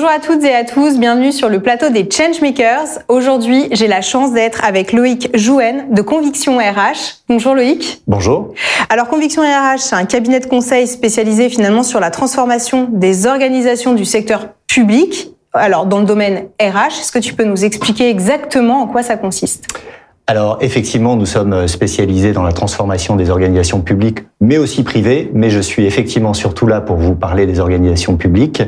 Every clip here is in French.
Bonjour à toutes et à tous, bienvenue sur le plateau des Changemakers. Aujourd'hui, j'ai la chance d'être avec Loïc Jouen de Conviction RH. Bonjour Loïc. Bonjour. Alors Conviction RH, c'est un cabinet de conseil spécialisé finalement sur la transformation des organisations du secteur public. Alors dans le domaine RH, est-ce que tu peux nous expliquer exactement en quoi ça consiste? Alors effectivement, nous sommes spécialisés dans la transformation des organisations publiques, mais aussi privées. Mais je suis effectivement surtout là pour vous parler des organisations publiques,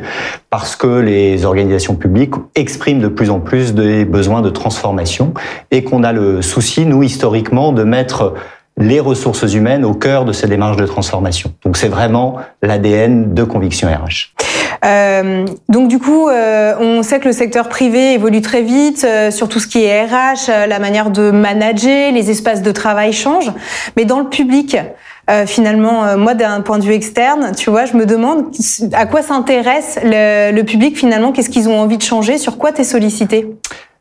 parce que les organisations publiques expriment de plus en plus des besoins de transformation et qu'on a le souci, nous historiquement, de mettre les ressources humaines au cœur de ces démarches de transformation. Donc c'est vraiment l'ADN de Conviction RH. Euh, donc du coup, euh, on sait que le secteur privé évolue très vite euh, sur tout ce qui est RH, euh, la manière de manager, les espaces de travail changent. Mais dans le public, euh, finalement, moi d'un point de vue externe, tu vois, je me demande à quoi s'intéresse le, le, public finalement, qu'est-ce qu'ils ont envie de changer, sur quoi tu es sollicité?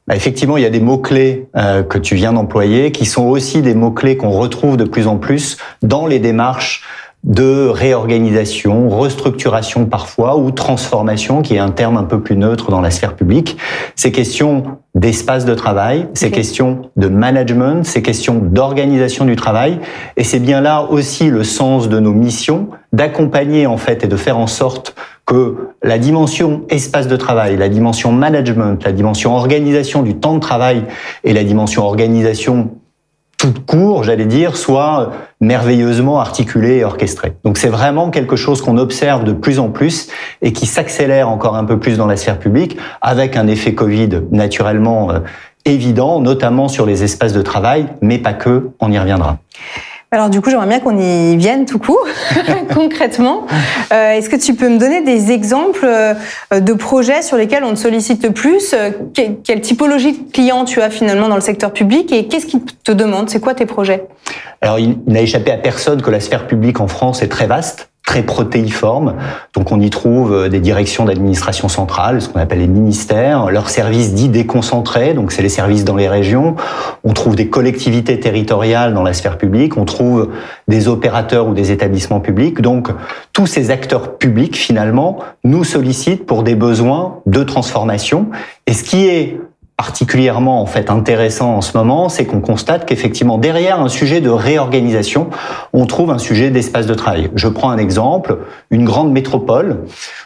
Bah, effectivement, il y a des mots-clés euh, que tu viens d'employer qui sont aussi des mots-clés qu'on retrouve de plus en plus dans les démarches de réorganisation, restructuration parfois, ou transformation, qui est un terme un peu plus neutre dans la sphère publique. Ces questions d'espace de travail, ces questions de management, ces questions d'organisation du travail, et c'est bien là aussi le sens de nos missions, d'accompagner en fait et de faire en sorte que la dimension espace de travail, la dimension management, la dimension organisation du temps de travail et la dimension organisation toute court, j'allais dire, soit merveilleusement articulé et orchestré. Donc c'est vraiment quelque chose qu'on observe de plus en plus et qui s'accélère encore un peu plus dans la sphère publique, avec un effet Covid naturellement euh, évident, notamment sur les espaces de travail, mais pas que, on y reviendra. Alors du coup, j'aimerais bien qu'on y vienne tout court, concrètement. Euh, Est-ce que tu peux me donner des exemples euh, de projets sur lesquels on te sollicite le plus euh, Quelle typologie de clients tu as finalement dans le secteur public et qu'est-ce qu'ils te demandent C'est quoi tes projets? Alors il n'a échappé à personne que la sphère publique en France est très vaste très protéiforme. Donc on y trouve euh, des directions d'administration centrale, ce qu'on appelle les ministères, leurs services dits déconcentrés, donc c'est les services dans les régions. On trouve des collectivités territoriales dans la sphère publique, on trouve des opérateurs ou des établissements publics. Donc tous ces acteurs publics finalement nous sollicitent pour des besoins de transformation. Et ce qui est particulièrement en fait intéressant en ce moment, c'est qu'on constate qu'effectivement derrière un sujet de réorganisation, on trouve un sujet d'espace de travail. Je prends un exemple, une grande métropole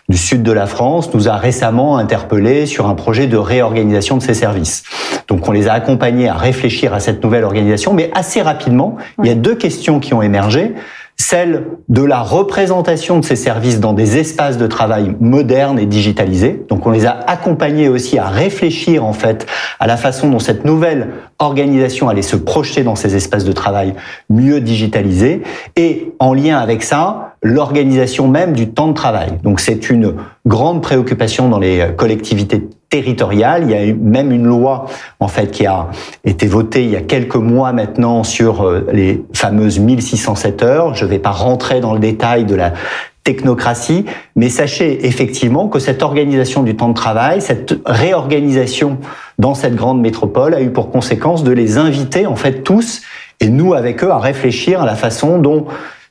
du sud de la France nous a récemment interpellé sur un projet de réorganisation de ses services. Donc on les a accompagnés à réfléchir à cette nouvelle organisation, mais assez rapidement, il y a deux questions qui ont émergé celle de la représentation de ces services dans des espaces de travail modernes et digitalisés. Donc on les a accompagnés aussi à réfléchir en fait à la façon dont cette nouvelle organisation allait se projeter dans ces espaces de travail mieux digitalisés et en lien avec ça, l'organisation même du temps de travail. Donc c'est une grande préoccupation dans les collectivités territoriale. Il y a même une loi en fait qui a été votée il y a quelques mois maintenant sur euh, les fameuses 1607 heures. Je ne vais pas rentrer dans le détail de la technocratie, mais sachez effectivement que cette organisation du temps de travail, cette réorganisation dans cette grande métropole a eu pour conséquence de les inviter en fait tous et nous avec eux à réfléchir à la façon dont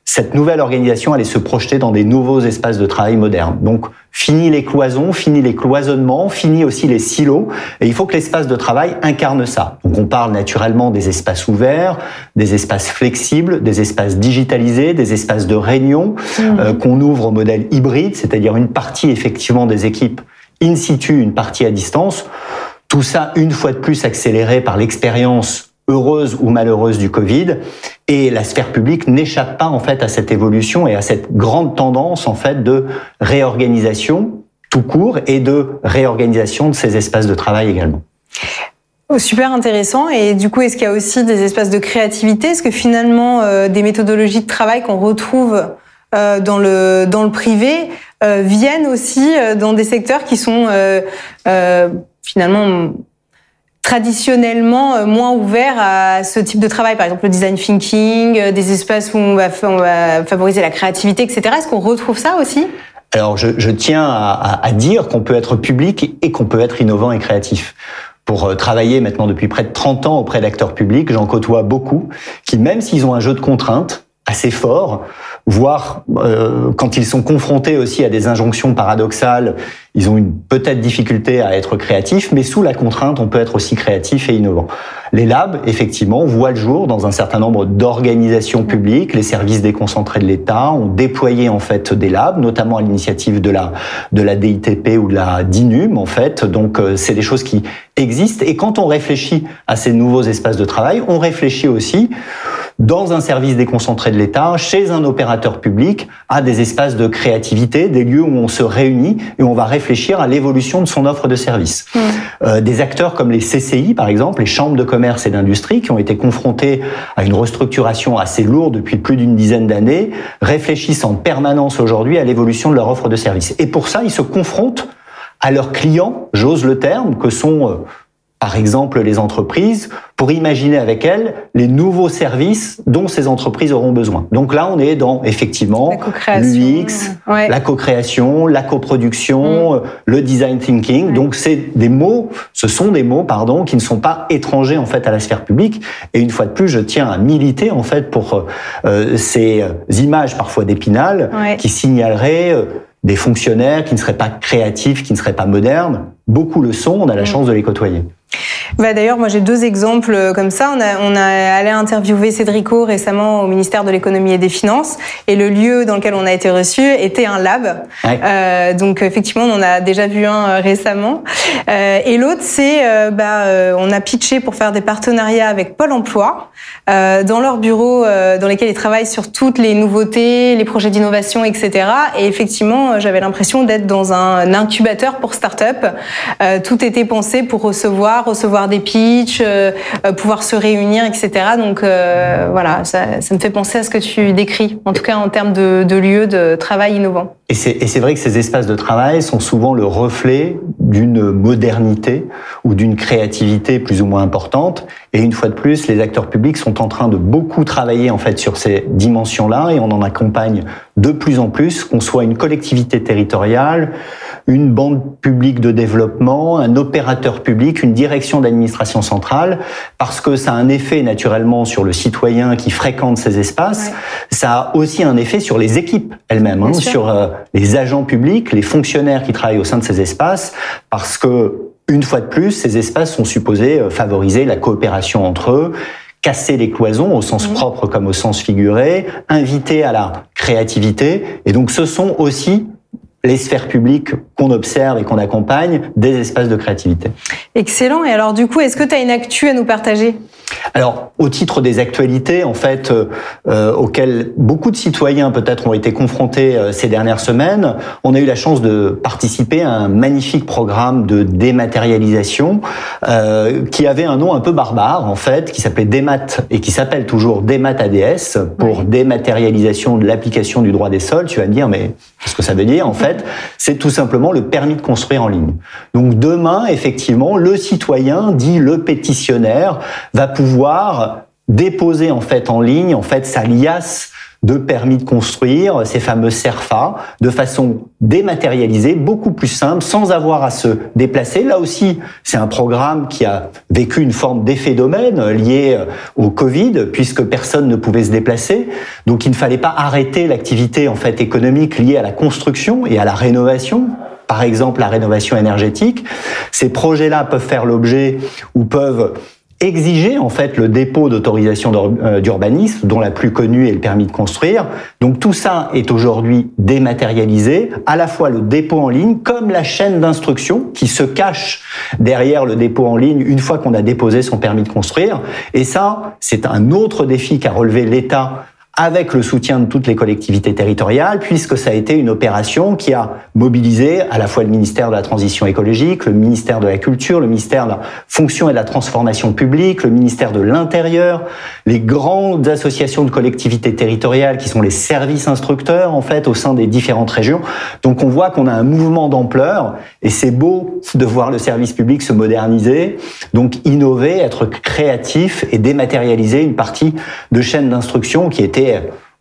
cette nouvelle organisation allait se projeter dans des nouveaux espaces de travail modernes. Donc, fini les cloisons, fini les cloisonnements, fini aussi les silos, et il faut que l'espace de travail incarne ça. Donc, on parle naturellement des espaces ouverts, des espaces flexibles, des espaces digitalisés, des espaces de réunion, mmh. euh, qu'on ouvre au modèle hybride, c'est-à-dire une partie effectivement des équipes in situ, une partie à distance. Tout ça, une fois de plus, accéléré par l'expérience heureuse ou malheureuse du Covid. Et la sphère publique n'échappe pas en fait à cette évolution et à cette grande tendance en fait de réorganisation tout court et de réorganisation de ces espaces de travail également. Oh, super intéressant. Et du coup, est-ce qu'il y a aussi des espaces de créativité? Est-ce que finalement, euh, des méthodologies de travail qu'on retrouve euh, dans le dans le privé euh, viennent aussi euh, dans des secteurs qui sont euh, finalement traditionnellement euh, moins ouverts à ce type de travail, par exemple le design thinking, euh, des espaces où on va, favoriser la créativité, etc. Est-ce qu'on retrouve ça aussi? Alors je, tiens à, à dire qu'on peut être public et qu'on peut être innovant et créatif. Pour euh, travailler maintenant depuis près de 30 ans auprès d'acteurs publics, j'en côtoie beaucoup qui, même s'ils ont un jeu de contraintes assez fort, voire euh, quand ils sont confrontés aussi à des injonctions paradoxales, ils ont une peut-être difficulté à être créatifs, mais sous la contrainte, on peut être aussi créatif et innovant. Les labs, effectivement, voient le jour dans un certain nombre d'organisations publiques. Les services déconcentrés de l'État ont déployé en fait des labs, notamment à l'initiative de la de la DITP ou de la DINUM en fait. Donc euh, c'est des choses qui existent. Et quand on réfléchit à ces nouveaux espaces de travail, on réfléchit aussi dans un service déconcentré de l'État, chez un opérateur public, à des espaces de créativité, des lieux où on se réunit et on va réfléchir à l'évolution de son offre de services. Mmh. Euh, des acteurs comme les CCI, par exemple, les chambres de commerce et d'industrie, qui ont été confrontés à une restructuration assez lourde depuis plus d'une dizaine d'années, réfléchissent en permanence aujourd'hui à l'évolution de leur offre de services. Et pour ça, ils se confrontent à leurs clients, j'ose le terme, que sont euh, par exemple les entreprises, pour imaginer avec elles les nouveaux services dont ces entreprises auront besoin. Donc là, on est dans effectivement l'UX, la co-création, la coproduction, mm. le design thinking. Donc c'est des mots, ce sont des mots, pardon, qui ne sont pas étrangers en fait à la sphère publique. Et une fois de plus, je tiens à militer en fait pour euh, ces images parfois d'épinal qui signaleraient euh, des fonctionnaires qui ne seraient pas créatifs, qui ne seraient pas modernes. Beaucoup le sont, on a la mm. chance de les côtoyer. Bah D'ailleurs, moi j'ai deux exemples euh, comme ça. On a, on a allé interviewer Cédrico récemment au ministère de l'économie et des finances, et le lieu dans lequel on a été reçu était un lab. Euh, donc effectivement, on en a déjà vu un euh, récemment. Euh, et l'autre, c'est euh, bah, euh, on a pitché pour faire des partenariats avec Pôle Emploi dans leurs bureaux dans lesquels ils travaillent sur toutes les nouveautés, les projets d'innovation, etc. Et effectivement, j'avais l'impression d'être dans un incubateur pour start-up. tout était pensé pour recevoir recevoir des pitchs, euh, euh, pouvoir se réunir, etc. Donc euh, voilà, ça, me fait penser à ce que tu décris, en tout cas en termes de, de lieux de travail innovants. Et c'est vrai que ces espaces de travail sont souvent le reflet d'une modernité ou d'une créativité plus ou moins importante. Et une fois de plus, les acteurs publics sont en train de beaucoup travailler en fait sur ces dimensions-là et on en accompagne de plus en plus, qu'on soit une collectivité territoriale, une bande publique de développement, un opérateur public, une direction d'administration centrale, parce que ça a un effet naturellement sur le citoyen qui fréquente ces espaces. Ça a aussi un effet sur les équipes elles-mêmes, hein, sur euh, les agents publics, les fonctionnaires qui travaillent au sein de ces espaces, parce que une fois de plus, ces espaces sont supposés euh, favoriser la coopération entre eux casser les cloisons au sens propre comme au sens figuré, inviter à la créativité. Et donc ce sont aussi les sphères publiques qu'on observe et qu'on accompagne des espaces de créativité. Excellent. Et alors du coup, est-ce que tu as une actu à nous partager? Alors, au titre des actualités, en fait, euh, euh, auxquelles beaucoup de citoyens peut-être ont été confrontés euh, ces dernières semaines, on a eu la chance de participer à un magnifique programme de dématérialisation qui avait un nom un peu barbare, en fait, qui s'appelait Démat et qui s'appelle toujours Démat ADS pour dématérialisation de l'application du droit des sols. Tu vas me dire, mais qu'est-ce que ça veut dire En fait, c'est tout simplement le permis de construire en ligne. Donc demain, effectivement, le citoyen, dit le pétitionnaire, va pouvoir déposer en fait en ligne en fait sa liasse de permis de construire, ces fameux CERFA, de façon dématérialisée, beaucoup plus simple, sans avoir à se déplacer. Là aussi, c'est un programme qui a vécu une forme d'effet domaine lié au Covid, puisque personne ne pouvait se déplacer. Donc, il ne fallait pas arrêter l'activité en fait économique liée à la construction et à la rénovation par exemple la rénovation énergétique. Ces projets-là peuvent faire l'objet ou peuvent exiger en fait le dépôt d'autorisation euh, d'urbanisme, dont la plus connue est le permis de construire. Donc tout ça est aujourd'hui dématérialisé, à la fois le dépôt en ligne comme la chaîne d'instruction qui se cache derrière le dépôt en ligne une fois qu'on a déposé son permis de construire. Et ça, c'est un autre défi qu'a relevé l'État avec le soutien de toutes les collectivités territoriales, puisque ça a été une opération qui a mobilisé à la fois le ministère de la Transition écologique, le ministère de la Culture, le ministère de la Fonction et de la Transformation publique, le ministère de l'Intérieur, les grandes associations de collectivités territoriales qui sont les services instructeurs, en fait, au sein des différentes régions. Donc on voit qu'on a un mouvement d'ampleur, et c'est beau de voir le service public se moderniser, donc innover, être créatif et dématérialiser une partie de chaîne d'instruction qui était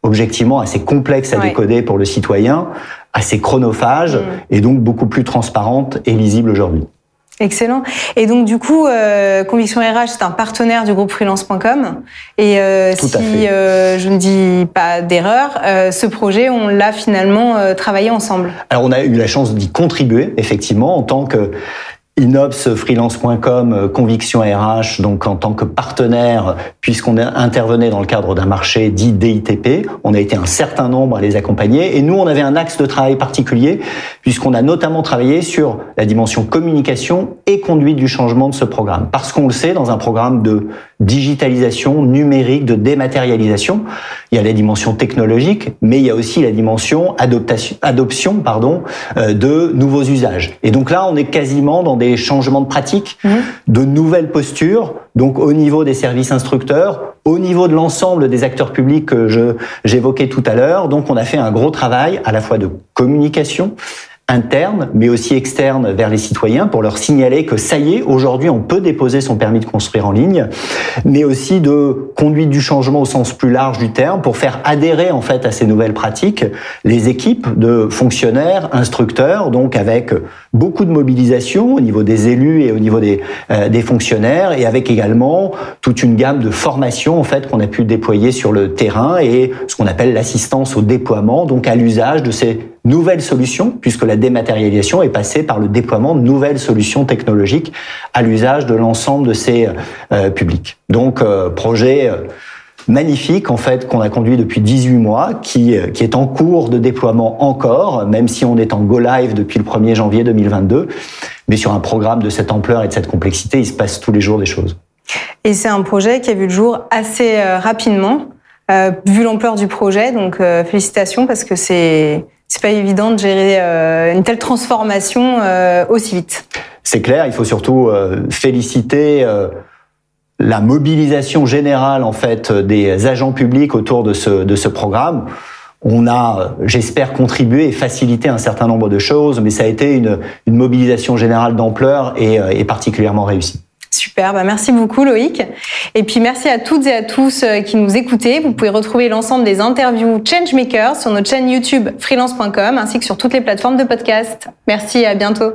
objectivement assez complexe à décoder pour le citoyen, assez chronophage mm. et donc beaucoup plus transparente et lisible aujourd'hui. Excellent. Et donc du coup, euh, Conviction RH, c'est un partenaire du groupe freelance.com. Et euh, si euh, je ne dis pas d'erreur, euh, ce projet, on l'a finalement euh, travaillé ensemble. Alors on a eu la chance d'y contribuer, effectivement, en tant que Inops, freelance.com, euh, Conviction RH, donc en tant que partenaire, puisqu'on intervenait dans le cadre d'un marché dit DITP, on a été un certain nombre à les accompagner. Et nous, on avait un axe de travail particulier, puisqu'on a notamment travaillé sur la dimension communication et conduite du changement de ce programme. Parce qu'on le sait, dans un programme de digitalisation numérique, de dématérialisation, il y a la dimension technologique, mais il y a aussi la dimension adoptation, adoption pardon, euh, de nouveaux usages. Et donc là, on est quasiment dans des changements de pratique, mmh. de nouvelles postures, donc au niveau des services instructeurs, au niveau de l'ensemble des acteurs publics que j'évoquais tout à l'heure. Donc on a fait un gros travail à la fois de communication, interne, mais aussi externe vers les citoyens pour leur signaler que ça y est, aujourd'hui, on peut déposer son permis de construire en ligne, mais aussi de conduite du changement au sens plus large du terme pour faire adhérer en fait à ces nouvelles pratiques les équipes de fonctionnaires, instructeurs, donc avec beaucoup de mobilisation au niveau des élus et au niveau des, euh, des fonctionnaires et avec également toute une gamme de formations en fait qu'on a pu déployer sur le terrain et ce qu'on appelle l'assistance au déploiement, donc à l'usage de ces nouvelles solutions, puisque la dématérialisation est passée par le déploiement de nouvelles solutions technologiques à l'usage de l'ensemble de ces euh, publics. Donc, euh, projet euh, magnifique en fait qu'on a conduit depuis 18 mois, qui, qui est en cours de déploiement encore, même si on est en go live depuis le 1er janvier 2022. Mais sur un programme de cette ampleur et de cette complexité, il se passe tous les jours des choses. Et c'est un projet qui a vu le jour assez rapidement, vu l'ampleur du projet. Donc félicitations parce que c'est c'est pas évident de gérer euh, une telle transformation euh, aussi vite. C'est clair, il faut surtout euh, féliciter la mobilisation générale en fait des agents publics autour de ce de ce programme. On a, j'espère, contribué et facilité un certain nombre de choses, mais ça a été une, une mobilisation générale d'ampleur et, et particulièrement réussie. Super, bah merci beaucoup Loïc. Et puis merci à toutes et à tous euh, qui nous écoutez. Vous pouvez retrouver l'ensemble des interviews Changemakers sur notre chaîne YouTube freelance.com ainsi que sur toutes les plateformes de podcast. Merci et à bientôt.